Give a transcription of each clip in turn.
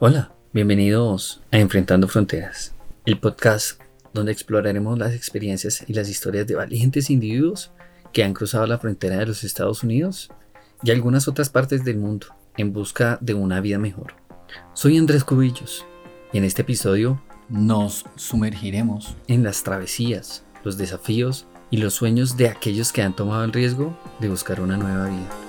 Hola, bienvenidos a Enfrentando Fronteras, el podcast donde exploraremos las experiencias y las historias de valientes individuos que han cruzado la frontera de los Estados Unidos y algunas otras partes del mundo en busca de una vida mejor. Soy Andrés Cubillos y en este episodio nos sumergiremos en las travesías, los desafíos y los sueños de aquellos que han tomado el riesgo de buscar una nueva vida.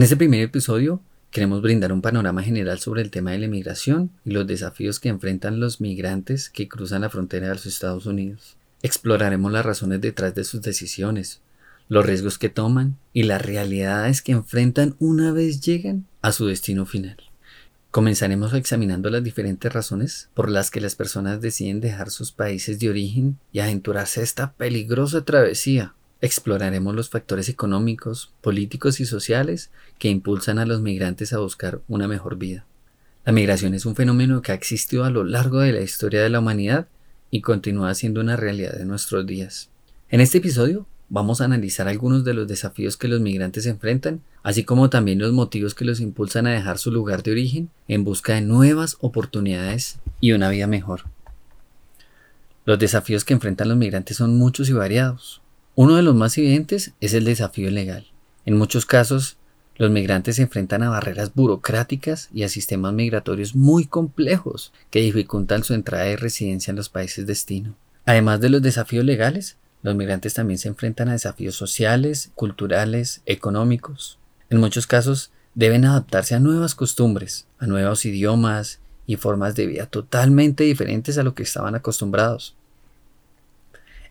En este primer episodio queremos brindar un panorama general sobre el tema de la inmigración y los desafíos que enfrentan los migrantes que cruzan la frontera de los Estados Unidos. Exploraremos las razones detrás de sus decisiones, los riesgos que toman y las realidades que enfrentan una vez llegan a su destino final. Comenzaremos examinando las diferentes razones por las que las personas deciden dejar sus países de origen y aventurarse a esta peligrosa travesía Exploraremos los factores económicos, políticos y sociales que impulsan a los migrantes a buscar una mejor vida. La migración es un fenómeno que ha existido a lo largo de la historia de la humanidad y continúa siendo una realidad de nuestros días. En este episodio vamos a analizar algunos de los desafíos que los migrantes enfrentan, así como también los motivos que los impulsan a dejar su lugar de origen en busca de nuevas oportunidades y una vida mejor. Los desafíos que enfrentan los migrantes son muchos y variados. Uno de los más evidentes es el desafío legal. En muchos casos, los migrantes se enfrentan a barreras burocráticas y a sistemas migratorios muy complejos que dificultan su entrada y residencia en los países destino. Además de los desafíos legales, los migrantes también se enfrentan a desafíos sociales, culturales, económicos. En muchos casos, deben adaptarse a nuevas costumbres, a nuevos idiomas y formas de vida totalmente diferentes a lo que estaban acostumbrados.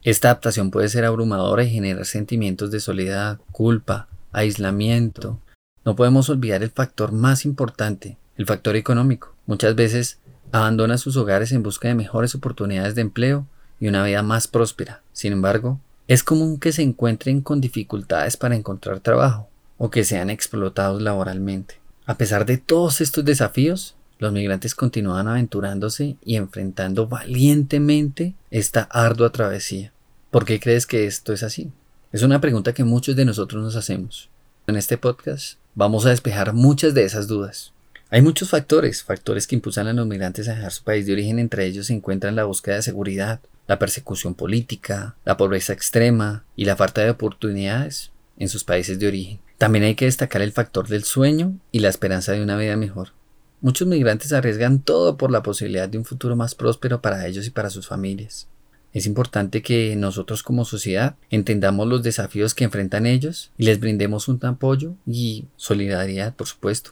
Esta adaptación puede ser abrumadora y generar sentimientos de soledad, culpa, aislamiento. No podemos olvidar el factor más importante, el factor económico. Muchas veces abandonan sus hogares en busca de mejores oportunidades de empleo y una vida más próspera. Sin embargo, es común que se encuentren con dificultades para encontrar trabajo o que sean explotados laboralmente. A pesar de todos estos desafíos, los migrantes continúan aventurándose y enfrentando valientemente esta ardua travesía. ¿Por qué crees que esto es así? Es una pregunta que muchos de nosotros nos hacemos. En este podcast vamos a despejar muchas de esas dudas. Hay muchos factores, factores que impulsan a los migrantes a dejar su país de origen, entre ellos se encuentran la búsqueda de seguridad, la persecución política, la pobreza extrema y la falta de oportunidades en sus países de origen. También hay que destacar el factor del sueño y la esperanza de una vida mejor. Muchos migrantes arriesgan todo por la posibilidad de un futuro más próspero para ellos y para sus familias. Es importante que nosotros como sociedad entendamos los desafíos que enfrentan ellos y les brindemos un apoyo y solidaridad, por supuesto.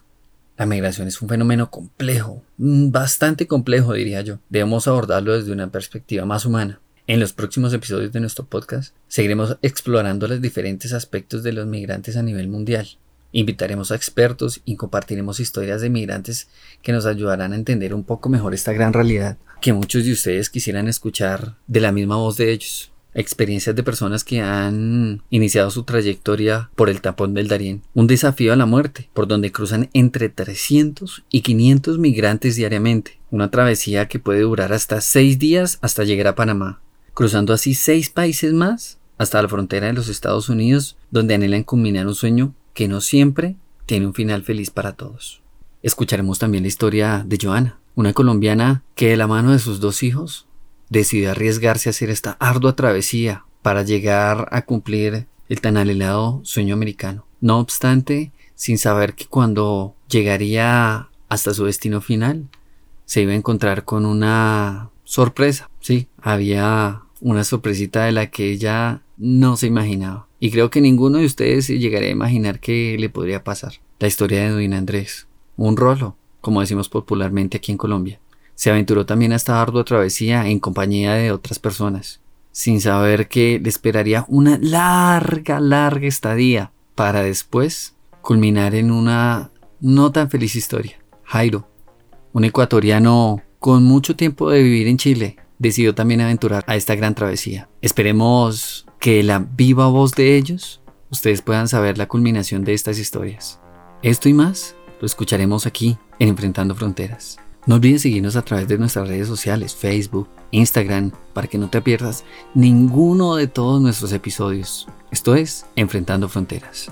La migración es un fenómeno complejo, mm, bastante complejo diría yo. Debemos abordarlo desde una perspectiva más humana. En los próximos episodios de nuestro podcast seguiremos explorando los diferentes aspectos de los migrantes a nivel mundial. Invitaremos a expertos y compartiremos historias de migrantes que nos ayudarán a entender un poco mejor esta gran realidad que muchos de ustedes quisieran escuchar de la misma voz de ellos. Experiencias de personas que han iniciado su trayectoria por el tapón del Darién. Un desafío a la muerte, por donde cruzan entre 300 y 500 migrantes diariamente. Una travesía que puede durar hasta 6 días hasta llegar a Panamá. Cruzando así 6 países más hasta la frontera de los Estados Unidos, donde anhelan culminar un sueño que no siempre tiene un final feliz para todos. Escucharemos también la historia de Joana, una colombiana que de la mano de sus dos hijos decidió arriesgarse a hacer esta ardua travesía para llegar a cumplir el tan anhelado sueño americano. No obstante, sin saber que cuando llegaría hasta su destino final, se iba a encontrar con una sorpresa. Sí, había una sorpresita de la que ella no se imaginaba. Y creo que ninguno de ustedes llegaría a imaginar qué le podría pasar. La historia de Edwin Andrés. Un rolo, como decimos popularmente aquí en Colombia. Se aventuró también a esta ardua travesía en compañía de otras personas, sin saber que le esperaría una larga, larga estadía para después culminar en una no tan feliz historia. Jairo, un ecuatoriano con mucho tiempo de vivir en Chile, decidió también aventurar a esta gran travesía. Esperemos que la viva voz de ellos ustedes puedan saber la culminación de estas historias. Esto y más lo escucharemos aquí en Enfrentando Fronteras. No olvides seguirnos a través de nuestras redes sociales, Facebook, Instagram, para que no te pierdas ninguno de todos nuestros episodios. Esto es Enfrentando Fronteras.